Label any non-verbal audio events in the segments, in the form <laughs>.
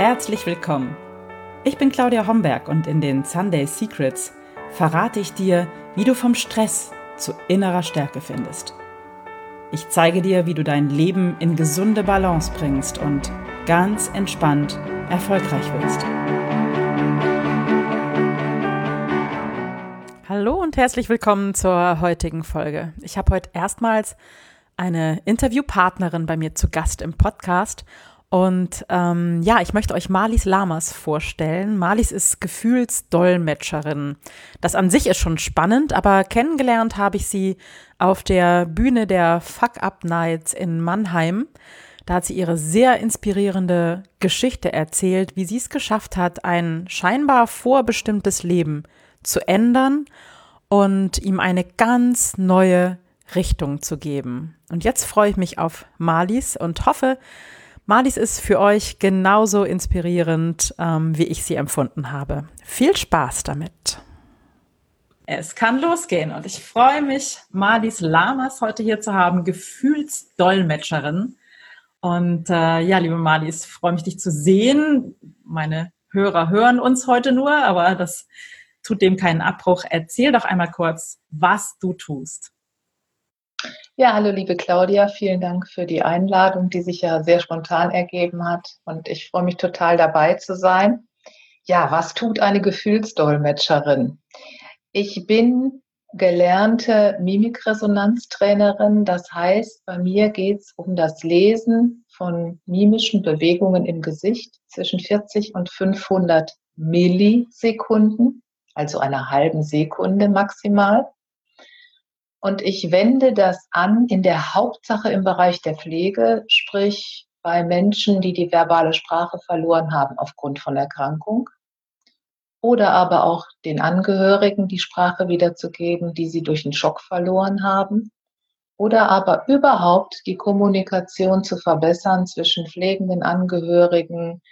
herzlich willkommen. Ich bin Claudia Homberg und in den Sunday Secrets verrate ich dir, wie du vom Stress zu innerer Stärke findest. Ich zeige dir, wie du dein Leben in gesunde Balance bringst und ganz entspannt erfolgreich wirst. Hallo und herzlich willkommen zur heutigen Folge. Ich habe heute erstmals eine Interviewpartnerin bei mir zu Gast im Podcast und ähm, ja, ich möchte euch Marlies Lamas vorstellen. Marlies ist Gefühlsdolmetscherin. Das an sich ist schon spannend, aber kennengelernt habe ich sie auf der Bühne der Fuck Up Nights in Mannheim. Da hat sie ihre sehr inspirierende Geschichte erzählt, wie sie es geschafft hat, ein scheinbar vorbestimmtes Leben zu ändern und ihm eine ganz neue Richtung zu geben. Und jetzt freue ich mich auf Marlies und hoffe, Marlies ist für euch genauso inspirierend, ähm, wie ich sie empfunden habe. Viel Spaß damit. Es kann losgehen und ich freue mich, Marlies Lamas heute hier zu haben, Gefühlsdolmetscherin. Und äh, ja, liebe Marlies, freue mich, dich zu sehen. Meine Hörer hören uns heute nur, aber das tut dem keinen Abbruch. Erzähl doch einmal kurz, was du tust. Ja, hallo liebe Claudia, vielen Dank für die Einladung, die sich ja sehr spontan ergeben hat. Und ich freue mich total dabei zu sein. Ja, was tut eine Gefühlsdolmetscherin? Ich bin gelernte Mimikresonanztrainerin. Das heißt, bei mir geht es um das Lesen von mimischen Bewegungen im Gesicht zwischen 40 und 500 Millisekunden, also einer halben Sekunde maximal. Und ich wende das an in der Hauptsache im Bereich der Pflege, sprich bei Menschen, die die verbale Sprache verloren haben aufgrund von Erkrankung oder aber auch den Angehörigen die Sprache wiederzugeben, die sie durch einen Schock verloren haben oder aber überhaupt die Kommunikation zu verbessern zwischen pflegenden Angehörigen,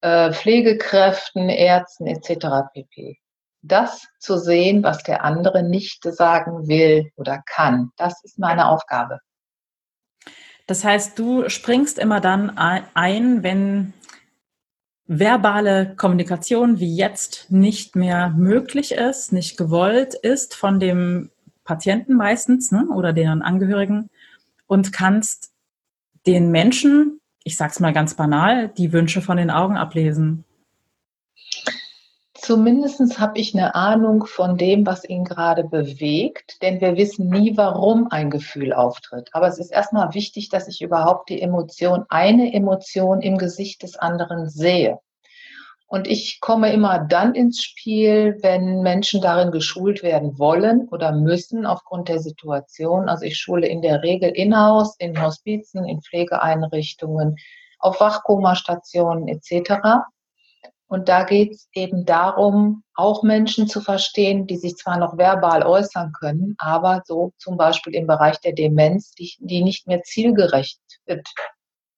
äh, Pflegekräften, Ärzten etc. pp das zu sehen, was der andere nicht sagen will oder kann. Das ist meine Aufgabe. Das heißt, du springst immer dann ein, wenn verbale Kommunikation wie jetzt nicht mehr möglich ist, nicht gewollt ist von dem Patienten meistens ne, oder deren Angehörigen und kannst den Menschen, ich sag's mal ganz banal, die Wünsche von den Augen ablesen. Zumindest habe ich eine Ahnung von dem, was ihn gerade bewegt, denn wir wissen nie, warum ein Gefühl auftritt. Aber es ist erstmal wichtig, dass ich überhaupt die Emotion, eine Emotion im Gesicht des anderen sehe. Und ich komme immer dann ins Spiel, wenn Menschen darin geschult werden wollen oder müssen aufgrund der Situation. Also ich schule in der Regel in-house, in Hospizen, in Pflegeeinrichtungen, auf Wachkomastationen etc. Und da geht es eben darum, auch Menschen zu verstehen, die sich zwar noch verbal äußern können, aber so zum Beispiel im Bereich der Demenz, die, die nicht mehr zielgerecht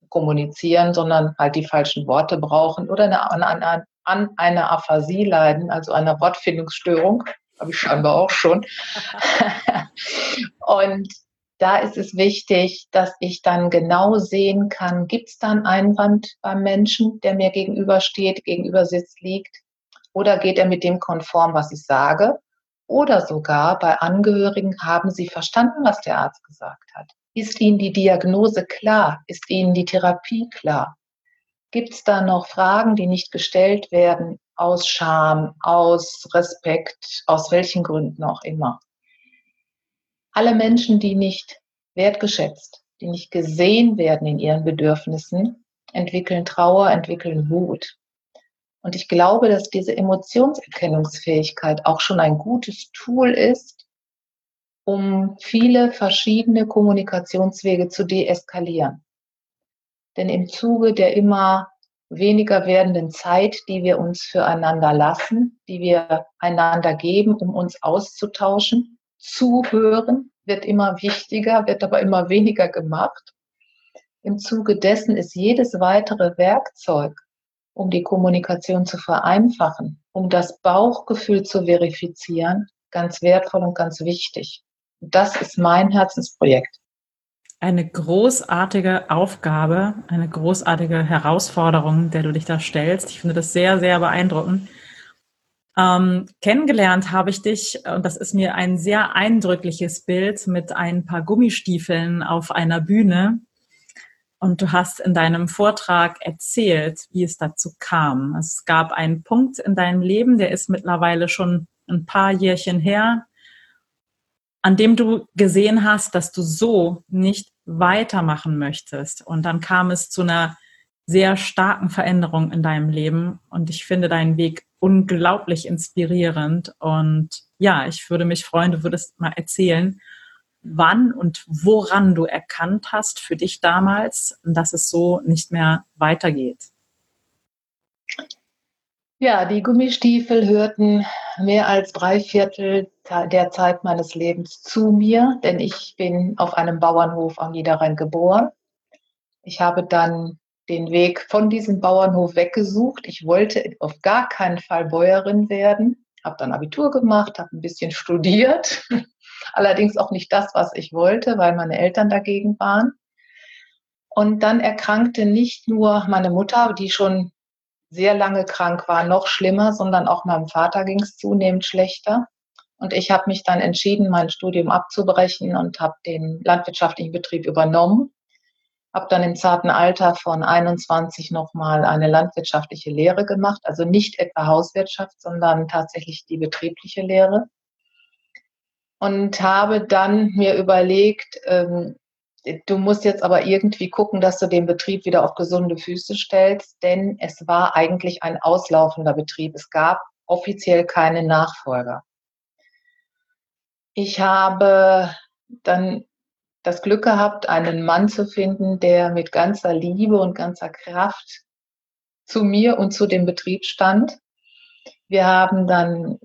kommunizieren, sondern halt die falschen Worte brauchen oder eine, an, an, an einer Aphasie leiden, also einer Wortfindungsstörung, habe ich scheinbar auch schon. <laughs> und da ist es wichtig, dass ich dann genau sehen kann, gibt es da einen Einwand beim Menschen, der mir gegenübersteht, gegenüber sitzt, liegt, oder geht er mit dem konform, was ich sage? Oder sogar bei Angehörigen haben sie verstanden, was der Arzt gesagt hat. Ist ihnen die Diagnose klar? Ist ihnen die Therapie klar? Gibt es da noch Fragen, die nicht gestellt werden aus Scham, aus Respekt, aus welchen Gründen auch immer? Alle Menschen, die nicht wertgeschätzt, die nicht gesehen werden in ihren Bedürfnissen, entwickeln Trauer, entwickeln Wut. Und ich glaube, dass diese Emotionserkennungsfähigkeit auch schon ein gutes Tool ist, um viele verschiedene Kommunikationswege zu deeskalieren. Denn im Zuge der immer weniger werdenden Zeit, die wir uns füreinander lassen, die wir einander geben, um uns auszutauschen, Zuhören wird immer wichtiger, wird aber immer weniger gemacht. Im Zuge dessen ist jedes weitere Werkzeug, um die Kommunikation zu vereinfachen, um das Bauchgefühl zu verifizieren, ganz wertvoll und ganz wichtig. Das ist mein Herzensprojekt. eine großartige Aufgabe, eine großartige Herausforderung, der du dich da stellst. Ich finde das sehr, sehr beeindruckend. Ähm, kennengelernt habe ich dich, und das ist mir ein sehr eindrückliches Bild mit ein paar Gummistiefeln auf einer Bühne. Und du hast in deinem Vortrag erzählt, wie es dazu kam. Es gab einen Punkt in deinem Leben, der ist mittlerweile schon ein paar Jährchen her, an dem du gesehen hast, dass du so nicht weitermachen möchtest. Und dann kam es zu einer sehr starken Veränderung in deinem Leben. Und ich finde deinen Weg unglaublich inspirierend. Und ja, ich würde mich freuen, du würdest mal erzählen, wann und woran du erkannt hast für dich damals, dass es so nicht mehr weitergeht. Ja, die Gummistiefel hörten mehr als drei Viertel der Zeit meines Lebens zu mir, denn ich bin auf einem Bauernhof am Niederrhein geboren. Ich habe dann den Weg von diesem Bauernhof weggesucht. Ich wollte auf gar keinen Fall Bäuerin werden, habe dann Abitur gemacht, habe ein bisschen studiert, <laughs> allerdings auch nicht das, was ich wollte, weil meine Eltern dagegen waren. Und dann erkrankte nicht nur meine Mutter, die schon sehr lange krank war, noch schlimmer, sondern auch meinem Vater ging es zunehmend schlechter. Und ich habe mich dann entschieden, mein Studium abzubrechen und habe den landwirtschaftlichen Betrieb übernommen. Habe dann im zarten Alter von 21 nochmal eine landwirtschaftliche Lehre gemacht, also nicht etwa Hauswirtschaft, sondern tatsächlich die betriebliche Lehre. Und habe dann mir überlegt, ähm, Du musst jetzt aber irgendwie gucken, dass du den Betrieb wieder auf gesunde Füße stellst, denn es war eigentlich ein auslaufender Betrieb. Es gab offiziell keine Nachfolger. Ich habe dann das Glück gehabt, einen Mann zu finden, der mit ganzer Liebe und ganzer Kraft zu mir und zu dem Betrieb stand. Wir haben dann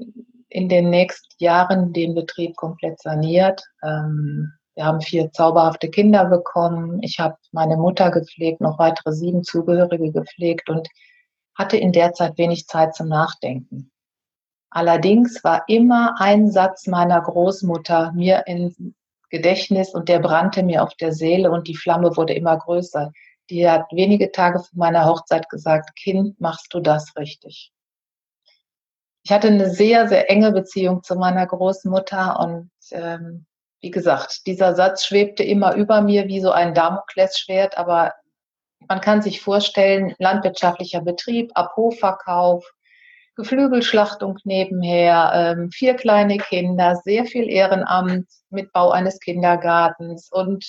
in den nächsten Jahren den Betrieb komplett saniert. Ähm, wir haben vier zauberhafte Kinder bekommen. Ich habe meine Mutter gepflegt, noch weitere sieben Zugehörige gepflegt und hatte in der Zeit wenig Zeit zum Nachdenken. Allerdings war immer ein Satz meiner Großmutter mir ins Gedächtnis und der brannte mir auf der Seele und die Flamme wurde immer größer. Die hat wenige Tage vor meiner Hochzeit gesagt, Kind, machst du das richtig? Ich hatte eine sehr, sehr enge Beziehung zu meiner Großmutter und ähm, wie gesagt, dieser Satz schwebte immer über mir wie so ein Damoklesschwert, aber man kann sich vorstellen, landwirtschaftlicher Betrieb, Abhofverkauf, Geflügelschlachtung nebenher, ähm, vier kleine Kinder, sehr viel Ehrenamt mit Bau eines Kindergartens und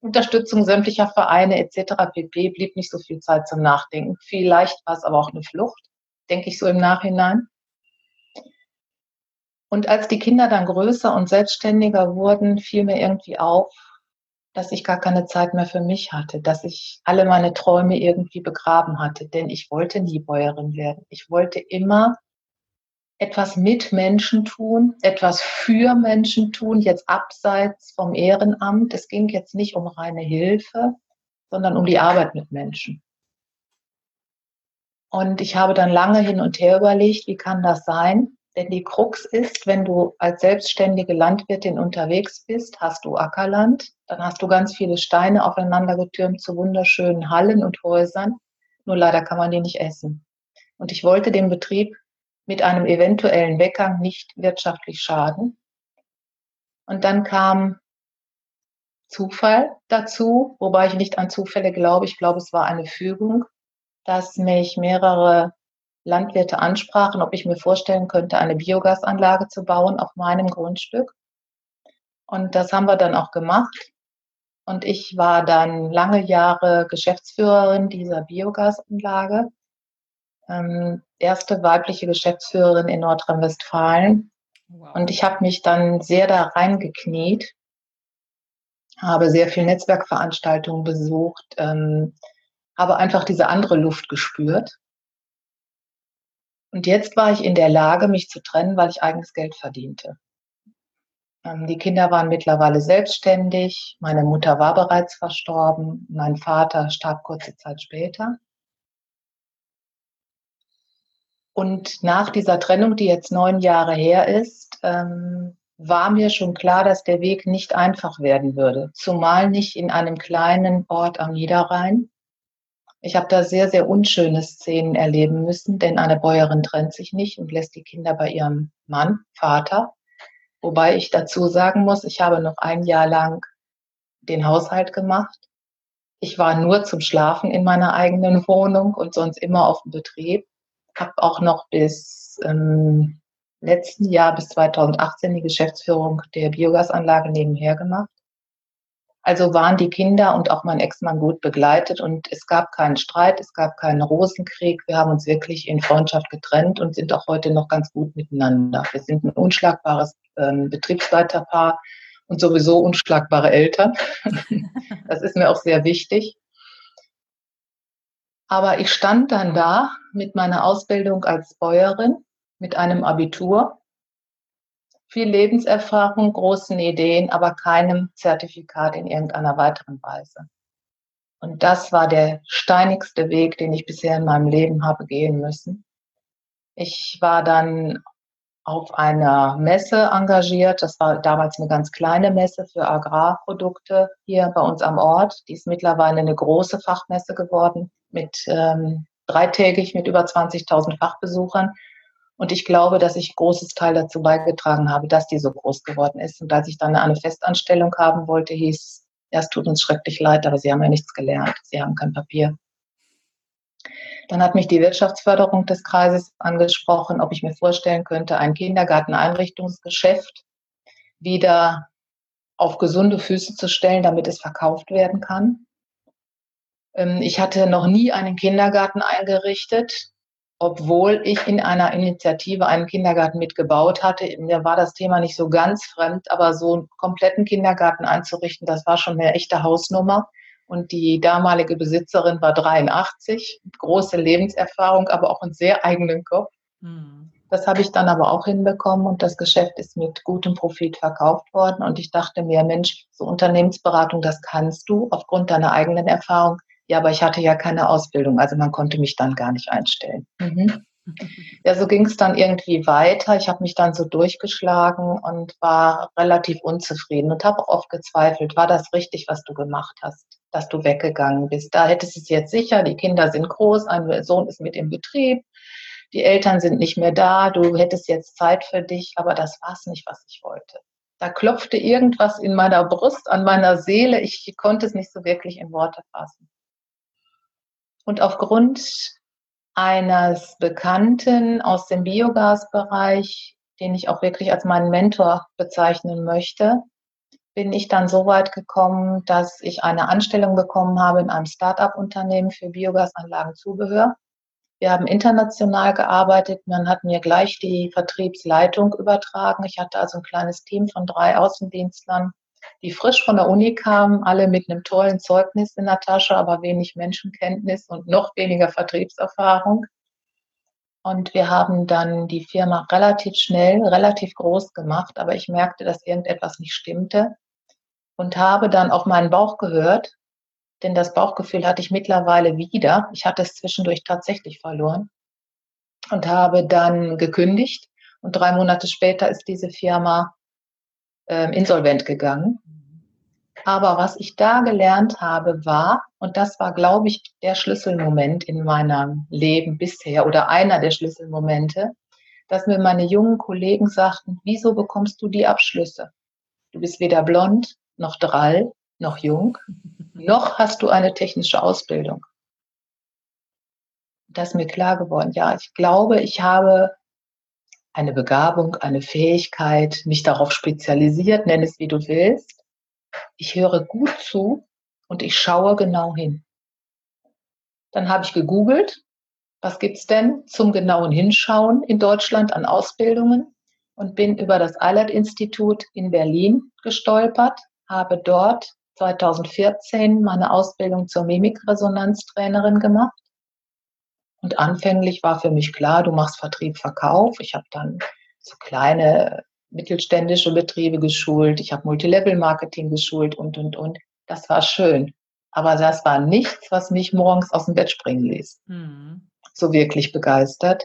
Unterstützung sämtlicher Vereine etc. pp. blieb nicht so viel Zeit zum Nachdenken. Vielleicht war es aber auch eine Flucht, denke ich so im Nachhinein. Und als die Kinder dann größer und selbstständiger wurden, fiel mir irgendwie auf, dass ich gar keine Zeit mehr für mich hatte, dass ich alle meine Träume irgendwie begraben hatte, denn ich wollte nie Bäuerin werden. Ich wollte immer etwas mit Menschen tun, etwas für Menschen tun, jetzt abseits vom Ehrenamt. Es ging jetzt nicht um reine Hilfe, sondern um die Arbeit mit Menschen. Und ich habe dann lange hin und her überlegt, wie kann das sein? Denn die Krux ist, wenn du als selbstständige Landwirtin unterwegs bist, hast du Ackerland, dann hast du ganz viele Steine aufeinander getürmt zu wunderschönen Hallen und Häusern. Nur leider kann man die nicht essen. Und ich wollte dem Betrieb mit einem eventuellen Weggang nicht wirtschaftlich schaden. Und dann kam Zufall dazu, wobei ich nicht an Zufälle glaube. Ich glaube, es war eine Fügung, dass mich mehrere Landwirte ansprachen, ob ich mir vorstellen könnte, eine Biogasanlage zu bauen auf meinem Grundstück. Und das haben wir dann auch gemacht. Und ich war dann lange Jahre Geschäftsführerin dieser Biogasanlage. Ähm, erste weibliche Geschäftsführerin in Nordrhein-Westfalen. Wow. Und ich habe mich dann sehr da reingekniet, habe sehr viel Netzwerkveranstaltungen besucht, ähm, habe einfach diese andere Luft gespürt und jetzt war ich in der Lage, mich zu trennen, weil ich eigenes Geld verdiente. Ähm, die Kinder waren mittlerweile selbstständig. Meine Mutter war bereits verstorben. Mein Vater starb kurze Zeit später. Und nach dieser Trennung, die jetzt neun Jahre her ist, ähm, war mir schon klar, dass der Weg nicht einfach werden würde, zumal nicht in einem kleinen Ort am Niederrhein. Ich habe da sehr, sehr unschöne Szenen erleben müssen, denn eine Bäuerin trennt sich nicht und lässt die Kinder bei ihrem Mann, Vater. Wobei ich dazu sagen muss, ich habe noch ein Jahr lang den Haushalt gemacht. Ich war nur zum Schlafen in meiner eigenen Wohnung und sonst immer auf dem Betrieb. Habe auch noch bis ähm, letzten Jahr bis 2018 die Geschäftsführung der Biogasanlage nebenher gemacht. Also waren die Kinder und auch mein Ex-Mann gut begleitet und es gab keinen Streit, es gab keinen Rosenkrieg. Wir haben uns wirklich in Freundschaft getrennt und sind auch heute noch ganz gut miteinander. Wir sind ein unschlagbares ähm, Betriebsleiterpaar und sowieso unschlagbare Eltern. <laughs> das ist mir auch sehr wichtig. Aber ich stand dann da mit meiner Ausbildung als Bäuerin mit einem Abitur, viel Lebenserfahrung, großen Ideen, aber keinem Zertifikat in irgendeiner weiteren Weise. Und das war der steinigste Weg, den ich bisher in meinem Leben habe gehen müssen. Ich war dann auf einer Messe engagiert. Das war damals eine ganz kleine Messe für Agrarprodukte hier bei uns am Ort. Die ist mittlerweile eine große Fachmesse geworden mit ähm, dreitägig mit über 20.000 Fachbesuchern. Und ich glaube, dass ich großes Teil dazu beigetragen habe, dass die so groß geworden ist. Und als ich dann eine Festanstellung haben wollte, hieß, ja, es tut uns schrecklich leid, aber Sie haben ja nichts gelernt. Sie haben kein Papier. Dann hat mich die Wirtschaftsförderung des Kreises angesprochen, ob ich mir vorstellen könnte, ein Kindergarteneinrichtungsgeschäft wieder auf gesunde Füße zu stellen, damit es verkauft werden kann. Ähm, ich hatte noch nie einen Kindergarten eingerichtet obwohl ich in einer Initiative einen Kindergarten mitgebaut hatte. Mir war das Thema nicht so ganz fremd, aber so einen kompletten Kindergarten einzurichten, das war schon eine echte Hausnummer. Und die damalige Besitzerin war 83, große Lebenserfahrung, aber auch einen sehr eigenen Kopf. Mhm. Das habe ich dann aber auch hinbekommen und das Geschäft ist mit gutem Profit verkauft worden. Und ich dachte mir, Mensch, so Unternehmensberatung, das kannst du aufgrund deiner eigenen Erfahrung. Ja, aber ich hatte ja keine Ausbildung, also man konnte mich dann gar nicht einstellen. Mhm. Ja, so ging es dann irgendwie weiter. Ich habe mich dann so durchgeschlagen und war relativ unzufrieden und habe auch oft gezweifelt, war das richtig, was du gemacht hast, dass du weggegangen bist. Da hättest du es jetzt sicher, die Kinder sind groß, ein Sohn ist mit im Betrieb, die Eltern sind nicht mehr da, du hättest jetzt Zeit für dich, aber das war es nicht, was ich wollte. Da klopfte irgendwas in meiner Brust, an meiner Seele. Ich konnte es nicht so wirklich in Worte fassen. Und aufgrund eines Bekannten aus dem Biogasbereich, den ich auch wirklich als meinen Mentor bezeichnen möchte, bin ich dann so weit gekommen, dass ich eine Anstellung bekommen habe in einem Start-up-Unternehmen für Biogasanlagenzubehör. Wir haben international gearbeitet. Man hat mir gleich die Vertriebsleitung übertragen. Ich hatte also ein kleines Team von drei Außendienstlern die frisch von der Uni kamen, alle mit einem tollen Zeugnis in der Tasche, aber wenig Menschenkenntnis und noch weniger Vertriebserfahrung. Und wir haben dann die Firma relativ schnell, relativ groß gemacht, aber ich merkte, dass irgendetwas nicht stimmte und habe dann auf meinen Bauch gehört, denn das Bauchgefühl hatte ich mittlerweile wieder. Ich hatte es zwischendurch tatsächlich verloren und habe dann gekündigt. Und drei Monate später ist diese Firma äh, insolvent gegangen. Aber was ich da gelernt habe, war, und das war, glaube ich, der Schlüsselmoment in meinem Leben bisher oder einer der Schlüsselmomente, dass mir meine jungen Kollegen sagten, wieso bekommst du die Abschlüsse? Du bist weder blond, noch drall, noch jung, noch hast du eine technische Ausbildung. Das ist mir klar geworden. Ja, ich glaube, ich habe eine Begabung, eine Fähigkeit, mich darauf spezialisiert, nenn es wie du willst. Ich höre gut zu und ich schaue genau hin. Dann habe ich gegoogelt, was gibt's denn zum genauen Hinschauen in Deutschland an Ausbildungen und bin über das Eilert-Institut in Berlin gestolpert, habe dort 2014 meine Ausbildung zur Mimikresonanztrainerin gemacht und anfänglich war für mich klar, du machst Vertrieb, Verkauf. Ich habe dann so kleine mittelständische Betriebe geschult. Ich habe Multilevel-Marketing geschult und, und, und. Das war schön. Aber das war nichts, was mich morgens aus dem Bett springen ließ. Mhm. So wirklich begeistert.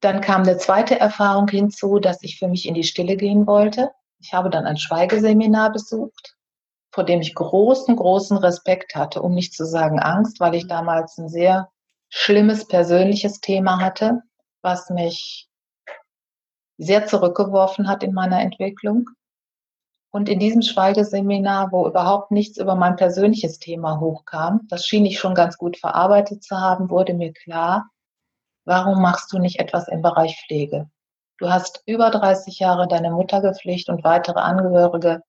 Dann kam eine zweite Erfahrung hinzu, dass ich für mich in die Stille gehen wollte. Ich habe dann ein Schweigeseminar besucht, vor dem ich großen, großen Respekt hatte, um nicht zu sagen Angst, weil ich damals ein sehr schlimmes persönliches Thema hatte, was mich sehr zurückgeworfen hat in meiner Entwicklung. Und in diesem Schweigeseminar, wo überhaupt nichts über mein persönliches Thema hochkam, das schien ich schon ganz gut verarbeitet zu haben, wurde mir klar, warum machst du nicht etwas im Bereich Pflege? Du hast über 30 Jahre deine Mutter gepflegt und weitere Angehörige.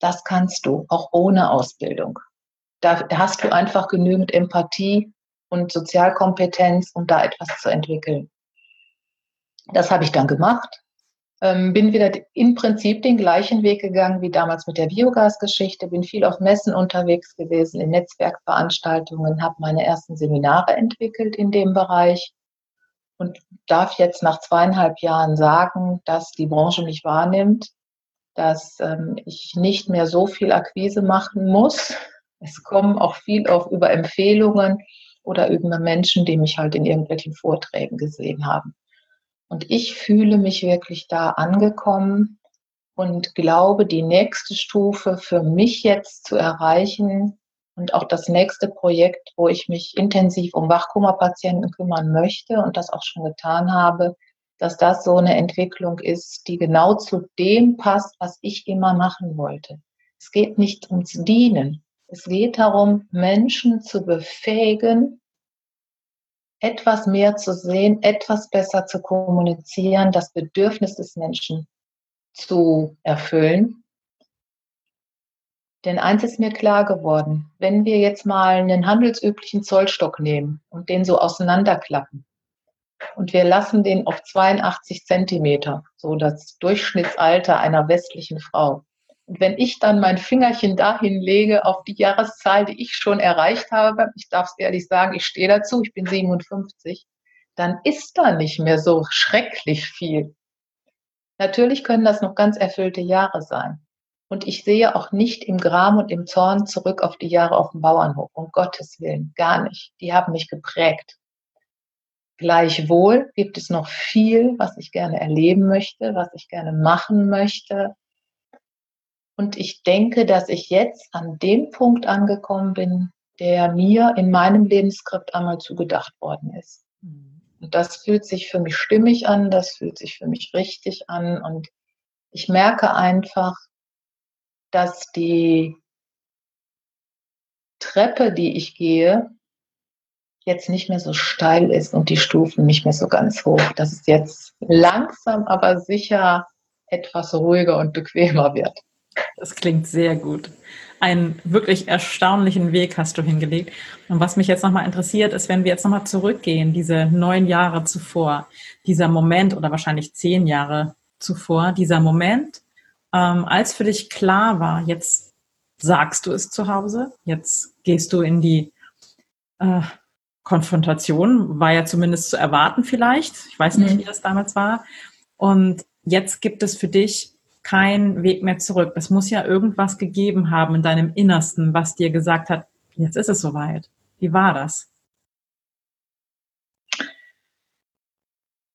Das kannst du, auch ohne Ausbildung. Da hast du einfach genügend Empathie und Sozialkompetenz, um da etwas zu entwickeln. Das habe ich dann gemacht, ähm, bin wieder im Prinzip den gleichen Weg gegangen wie damals mit der Biogasgeschichte, bin viel auf Messen unterwegs gewesen, in Netzwerkveranstaltungen, habe meine ersten Seminare entwickelt in dem Bereich und darf jetzt nach zweieinhalb Jahren sagen, dass die Branche mich wahrnimmt, dass ähm, ich nicht mehr so viel Akquise machen muss. Es kommen auch viel auf über Empfehlungen oder über Menschen, die mich halt in irgendwelchen Vorträgen gesehen haben. Und ich fühle mich wirklich da angekommen und glaube, die nächste Stufe für mich jetzt zu erreichen und auch das nächste Projekt, wo ich mich intensiv um Wachkummerpatienten kümmern möchte und das auch schon getan habe, dass das so eine Entwicklung ist, die genau zu dem passt, was ich immer machen wollte. Es geht nicht ums Dienen. Es geht darum, Menschen zu befähigen, etwas mehr zu sehen, etwas besser zu kommunizieren, das Bedürfnis des Menschen zu erfüllen. Denn eins ist mir klar geworden, wenn wir jetzt mal einen handelsüblichen Zollstock nehmen und den so auseinanderklappen und wir lassen den auf 82 Zentimeter, so das Durchschnittsalter einer westlichen Frau, und wenn ich dann mein Fingerchen dahin lege auf die Jahreszahl, die ich schon erreicht habe, ich darf es ehrlich sagen, ich stehe dazu, ich bin 57, dann ist da nicht mehr so schrecklich viel. Natürlich können das noch ganz erfüllte Jahre sein. Und ich sehe auch nicht im Gram und im Zorn zurück auf die Jahre auf dem Bauernhof, um Gottes Willen, gar nicht. Die haben mich geprägt. Gleichwohl gibt es noch viel, was ich gerne erleben möchte, was ich gerne machen möchte, und ich denke, dass ich jetzt an dem Punkt angekommen bin, der mir in meinem Lebensskript einmal zugedacht worden ist. Mhm. Und das fühlt sich für mich stimmig an, das fühlt sich für mich richtig an. Und ich merke einfach, dass die Treppe, die ich gehe, jetzt nicht mehr so steil ist und die Stufen nicht mehr so ganz hoch. Dass es jetzt langsam, aber sicher etwas ruhiger und bequemer wird. Das klingt sehr gut. Einen wirklich erstaunlichen Weg hast du hingelegt. Und was mich jetzt nochmal interessiert, ist, wenn wir jetzt nochmal zurückgehen, diese neun Jahre zuvor, dieser Moment oder wahrscheinlich zehn Jahre zuvor, dieser Moment, ähm, als für dich klar war, jetzt sagst du es zu Hause, jetzt gehst du in die äh, Konfrontation, war ja zumindest zu erwarten vielleicht. Ich weiß nicht, mhm. wie das damals war. Und jetzt gibt es für dich kein Weg mehr zurück. Es muss ja irgendwas gegeben haben in deinem Innersten, was dir gesagt hat, jetzt ist es soweit. Wie war das?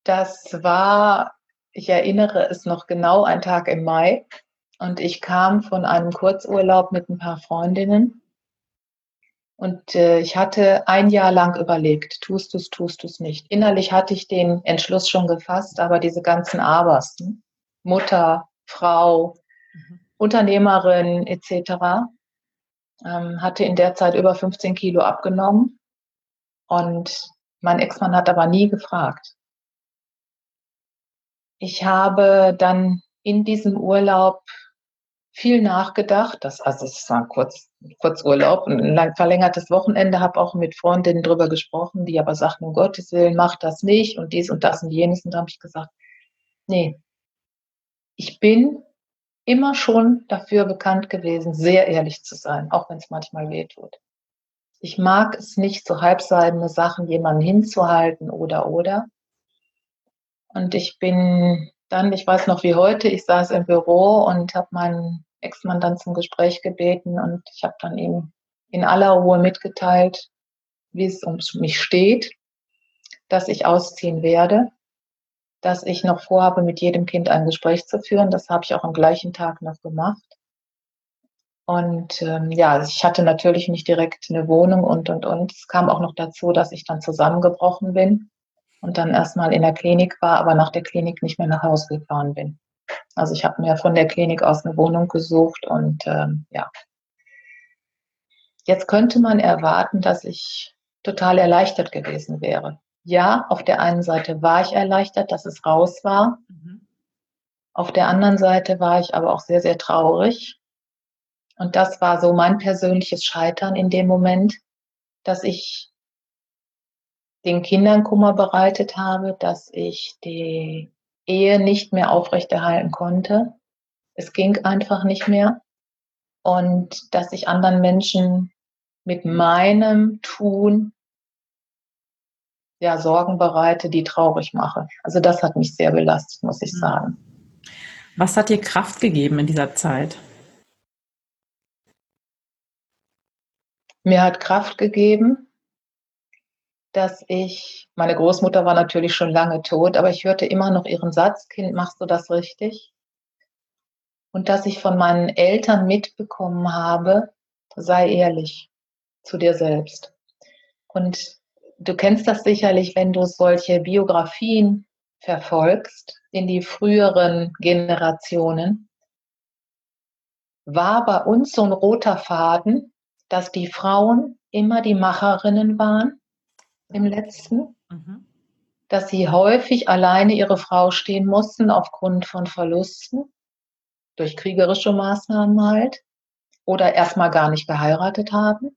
Das war, ich erinnere es noch genau, ein Tag im Mai. Und ich kam von einem Kurzurlaub mit ein paar Freundinnen. Und äh, ich hatte ein Jahr lang überlegt, tust du es, tust du es nicht. Innerlich hatte ich den Entschluss schon gefasst, aber diese ganzen Abers, hm? Mutter, Frau, mhm. Unternehmerin etc. Ähm, hatte in der Zeit über 15 Kilo abgenommen und mein Ex-Mann hat aber nie gefragt. Ich habe dann in diesem Urlaub viel nachgedacht. Das, also es war ein Kurz, Kurzurlaub, ein lang, verlängertes Wochenende, habe auch mit Freundinnen drüber gesprochen, die aber sagten, um Gottes Willen, mach das nicht und dies und das und jenes. Und da habe ich gesagt, nee, ich bin immer schon dafür bekannt gewesen, sehr ehrlich zu sein, auch wenn es manchmal weh tut. Ich mag es nicht, so halbseidene Sachen jemandem hinzuhalten oder oder. Und ich bin dann, ich weiß noch wie heute, ich saß im Büro und habe meinen Ex-Mann dann zum Gespräch gebeten und ich habe dann ihm in aller Ruhe mitgeteilt, wie es um mich steht, dass ich ausziehen werde dass ich noch vorhabe, mit jedem Kind ein Gespräch zu führen. Das habe ich auch am gleichen Tag noch gemacht. Und ähm, ja, ich hatte natürlich nicht direkt eine Wohnung und, und, und. Es kam auch noch dazu, dass ich dann zusammengebrochen bin und dann erstmal in der Klinik war, aber nach der Klinik nicht mehr nach Hause gefahren bin. Also ich habe mir von der Klinik aus eine Wohnung gesucht und ähm, ja. Jetzt könnte man erwarten, dass ich total erleichtert gewesen wäre. Ja, auf der einen Seite war ich erleichtert, dass es raus war. Mhm. Auf der anderen Seite war ich aber auch sehr, sehr traurig, und das war so mein persönliches Scheitern in dem Moment, dass ich den Kindern Kummer bereitet habe, dass ich die Ehe nicht mehr aufrechterhalten konnte. Es ging einfach nicht mehr. Und dass ich anderen Menschen mit meinem Tun ja Sorgen bereite, die traurig mache. Also das hat mich sehr belastet, muss ich hm. sagen. Was hat dir Kraft gegeben in dieser Zeit? mir hat Kraft gegeben, dass ich, meine Großmutter war natürlich schon lange tot, aber ich hörte immer noch ihren Satz, Kind, machst du das richtig? Und dass ich von meinen Eltern mitbekommen habe, sei ehrlich zu dir selbst. Und du kennst das sicherlich, wenn du solche Biografien verfolgst in die früheren Generationen, war bei uns so ein roter Faden, dass die Frauen immer die Macherinnen waren im letzten, mhm. dass sie häufig alleine ihre Frau stehen mussten aufgrund von Verlusten, durch kriegerische Maßnahmen halt, oder erstmal gar nicht geheiratet haben,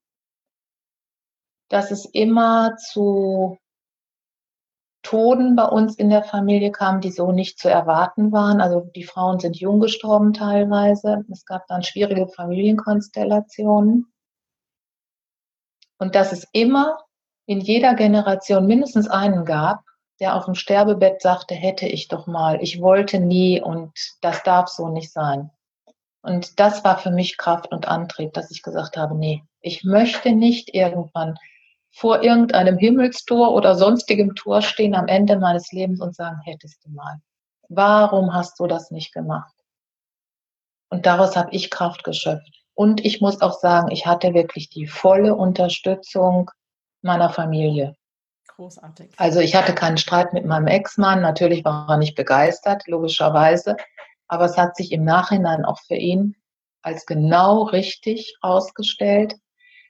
dass es immer zu Toden bei uns in der Familie kam, die so nicht zu erwarten waren. Also die Frauen sind jung gestorben teilweise. Es gab dann schwierige Familienkonstellationen. Und dass es immer in jeder Generation mindestens einen gab, der auf dem Sterbebett sagte, hätte ich doch mal, ich wollte nie und das darf so nicht sein. Und das war für mich Kraft und Antrieb, dass ich gesagt habe, nee, ich möchte nicht irgendwann vor irgendeinem Himmelstor oder sonstigem Tor stehen am Ende meines Lebens und sagen, hättest du mal. Warum hast du das nicht gemacht? Und daraus habe ich Kraft geschöpft. Und ich muss auch sagen, ich hatte wirklich die volle Unterstützung meiner Familie. Großartig. Also ich hatte keinen Streit mit meinem Ex-Mann. Natürlich war er nicht begeistert, logischerweise. Aber es hat sich im Nachhinein auch für ihn als genau richtig herausgestellt.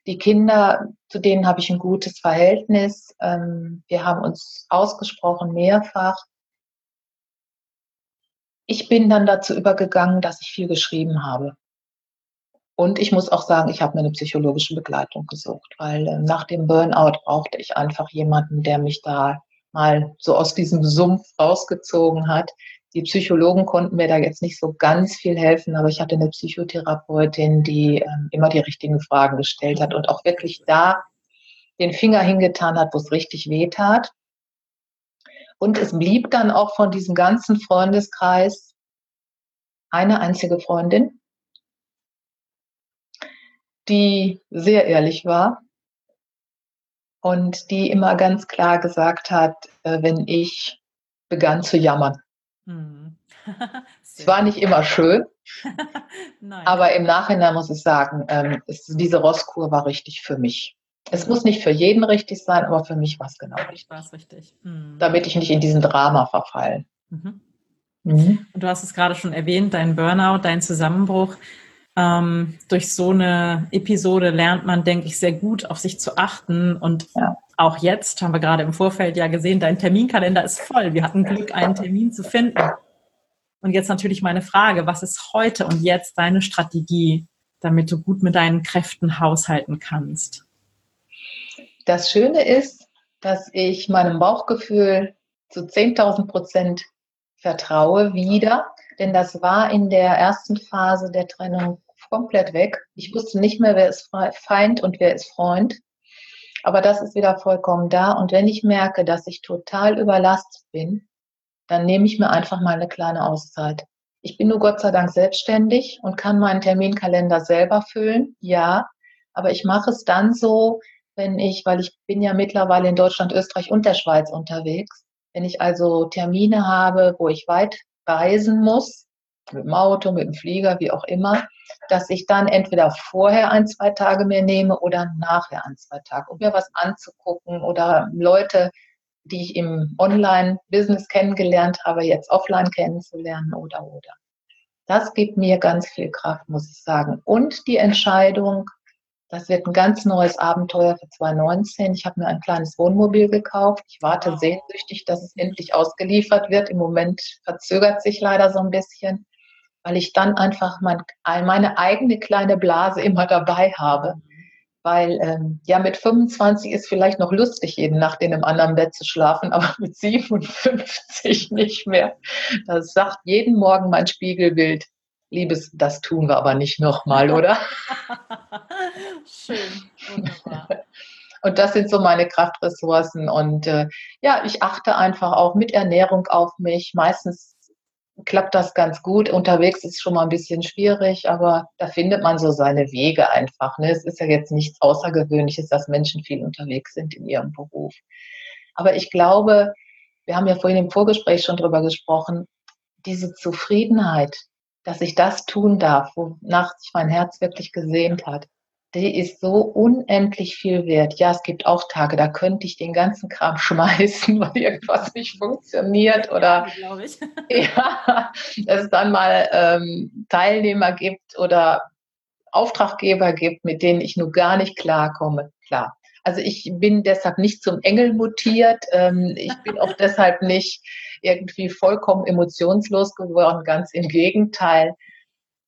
Die Kinder, zu denen habe ich ein gutes Verhältnis. Ähm, wir haben uns ausgesprochen mehrfach. Ich bin dann dazu übergegangen, dass ich viel geschrieben habe. Und ich muss auch sagen, ich habe mir eine psychologische Begleitung gesucht, weil äh, nach dem Burnout brauchte ich einfach jemanden, der mich da mal so aus diesem Sumpf rausgezogen hat. Die Psychologen konnten mir da jetzt nicht so ganz viel helfen, aber ich hatte eine Psychotherapeutin, die äh, immer die richtigen Fragen gestellt hat und auch wirklich da den Finger hingetan hat, wo es richtig weh tat. Und es blieb dann auch von diesem ganzen Freundeskreis eine einzige Freundin, die sehr ehrlich war und die immer ganz klar gesagt hat, äh, wenn ich begann zu jammern. Mhm. <laughs> es war nicht immer schön, <laughs> aber im Nachhinein muss ich sagen, ähm, ist, diese Rosskur war richtig für mich. Es muss nicht für jeden richtig sein, aber für mich war es genau richtig. War es richtig. Mhm. Damit ich nicht in diesen Drama verfalle. Mhm. Mhm. Du hast es gerade schon erwähnt, dein Burnout, dein Zusammenbruch. Ähm, durch so eine Episode lernt man, denke ich, sehr gut auf sich zu achten. Und ja. auch jetzt haben wir gerade im Vorfeld ja gesehen, dein Terminkalender ist voll. Wir hatten Glück, einen Termin zu finden. Und jetzt natürlich meine Frage, was ist heute und jetzt deine Strategie, damit du gut mit deinen Kräften haushalten kannst? Das Schöne ist, dass ich meinem Bauchgefühl zu 10.000 Prozent vertraue wieder, denn das war in der ersten Phase der Trennung komplett weg. Ich wusste nicht mehr, wer ist Feind und wer ist Freund. Aber das ist wieder vollkommen da. Und wenn ich merke, dass ich total überlastet bin, dann nehme ich mir einfach mal eine kleine Auszeit. Ich bin nur Gott sei Dank selbstständig und kann meinen Terminkalender selber füllen. Ja, aber ich mache es dann so, wenn ich, weil ich bin ja mittlerweile in Deutschland, Österreich und der Schweiz unterwegs, Wenn ich also Termine habe, wo ich weit reisen muss, mit dem Auto, mit dem Flieger, wie auch immer, dass ich dann entweder vorher ein, zwei Tage mehr nehme oder nachher ein, zwei Tage, um mir was anzugucken oder Leute, die ich im Online-Business kennengelernt habe, jetzt offline kennenzulernen oder oder. Das gibt mir ganz viel Kraft, muss ich sagen. Und die Entscheidung, das wird ein ganz neues Abenteuer für 2019. Ich habe mir ein kleines Wohnmobil gekauft. Ich warte sehnsüchtig, dass es endlich ausgeliefert wird. Im Moment verzögert sich leider so ein bisschen, weil ich dann einfach mein, meine eigene kleine Blase immer dabei habe. Weil ähm, ja, mit 25 ist vielleicht noch lustig, jeden Nacht in einem anderen Bett zu schlafen, <laughs> aber mit 57 nicht mehr. Das sagt jeden Morgen mein Spiegelbild. Liebes, das tun wir aber nicht nochmal, oder? <laughs> Schön, wunderbar. <laughs> Und das sind so meine Kraftressourcen. Und äh, ja, ich achte einfach auch mit Ernährung auf mich. Meistens klappt das ganz gut. Unterwegs ist schon mal ein bisschen schwierig, aber da findet man so seine Wege einfach. Ne? Es ist ja jetzt nichts Außergewöhnliches, dass Menschen viel unterwegs sind in ihrem Beruf. Aber ich glaube, wir haben ja vorhin im Vorgespräch schon drüber gesprochen, diese Zufriedenheit, dass ich das tun darf, wonach sich mein Herz wirklich gesehnt hat, die ist so unendlich viel wert. Ja, es gibt auch Tage, da könnte ich den ganzen Kram <laughs> schmeißen, weil irgendwas nicht funktioniert oder ja, ich. <laughs> ja, es dann mal ähm, Teilnehmer gibt oder Auftraggeber gibt, mit denen ich nur gar nicht klarkomme. Klar. Also ich bin deshalb nicht zum Engel mutiert. Ähm, ich bin auch <laughs> deshalb nicht irgendwie vollkommen emotionslos geworden, ganz im Gegenteil.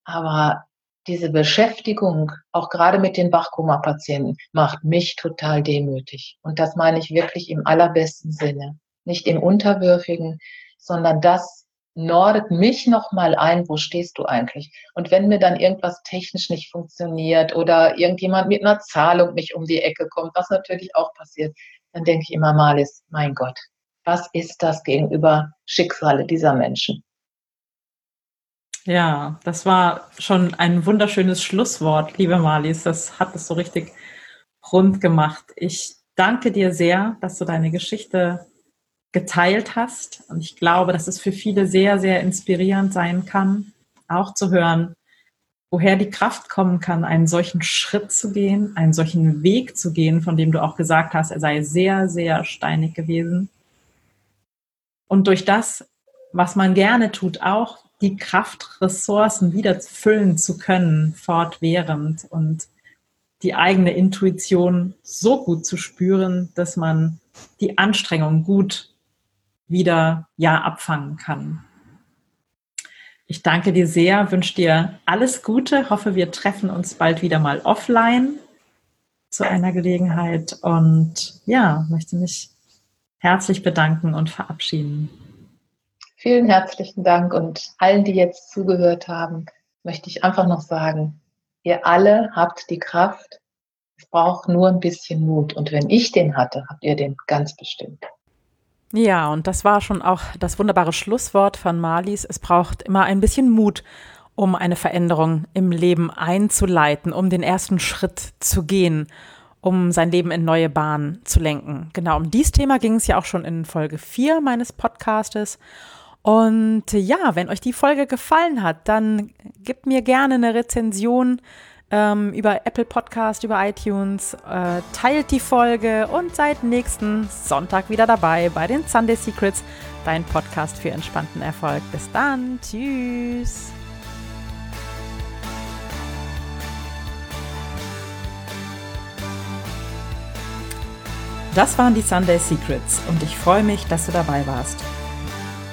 Aber diese Beschäftigung, auch gerade mit den Bachkoma-Patienten, macht mich total demütig. Und das meine ich wirklich im allerbesten Sinne. Nicht im Unterwürfigen, sondern das nordet mich nochmal ein, wo stehst du eigentlich? Und wenn mir dann irgendwas technisch nicht funktioniert oder irgendjemand mit einer Zahlung nicht um die Ecke kommt, was natürlich auch passiert, dann denke ich immer mal, ist, mein Gott, was ist das gegenüber Schicksale dieser Menschen? Ja, das war schon ein wunderschönes Schlusswort, liebe Marlies. Das hat es so richtig rund gemacht. Ich danke dir sehr, dass du deine Geschichte geteilt hast. Und ich glaube, dass es für viele sehr, sehr inspirierend sein kann, auch zu hören, woher die Kraft kommen kann, einen solchen Schritt zu gehen, einen solchen Weg zu gehen, von dem du auch gesagt hast, er sei sehr, sehr steinig gewesen. Und durch das, was man gerne tut, auch die Kraftressourcen wieder füllen zu können, fortwährend und die eigene Intuition so gut zu spüren, dass man die Anstrengung gut wieder ja abfangen kann. Ich danke dir sehr, wünsche dir alles Gute, hoffe, wir treffen uns bald wieder mal offline zu einer Gelegenheit und ja, möchte mich herzlich bedanken und verabschieden. Vielen herzlichen Dank und allen, die jetzt zugehört haben, möchte ich einfach noch sagen, ihr alle habt die Kraft. Es braucht nur ein bisschen Mut. Und wenn ich den hatte, habt ihr den ganz bestimmt. Ja, und das war schon auch das wunderbare Schlusswort von Marlies. Es braucht immer ein bisschen Mut, um eine Veränderung im Leben einzuleiten, um den ersten Schritt zu gehen, um sein Leben in neue Bahnen zu lenken. Genau, um dieses Thema ging es ja auch schon in Folge 4 meines Podcastes. Und ja, wenn euch die Folge gefallen hat, dann gebt mir gerne eine Rezension ähm, über Apple Podcast, über iTunes, äh, teilt die Folge und seid nächsten Sonntag wieder dabei bei den Sunday Secrets, dein Podcast für entspannten Erfolg. Bis dann, tschüss. Das waren die Sunday Secrets und ich freue mich, dass du dabei warst.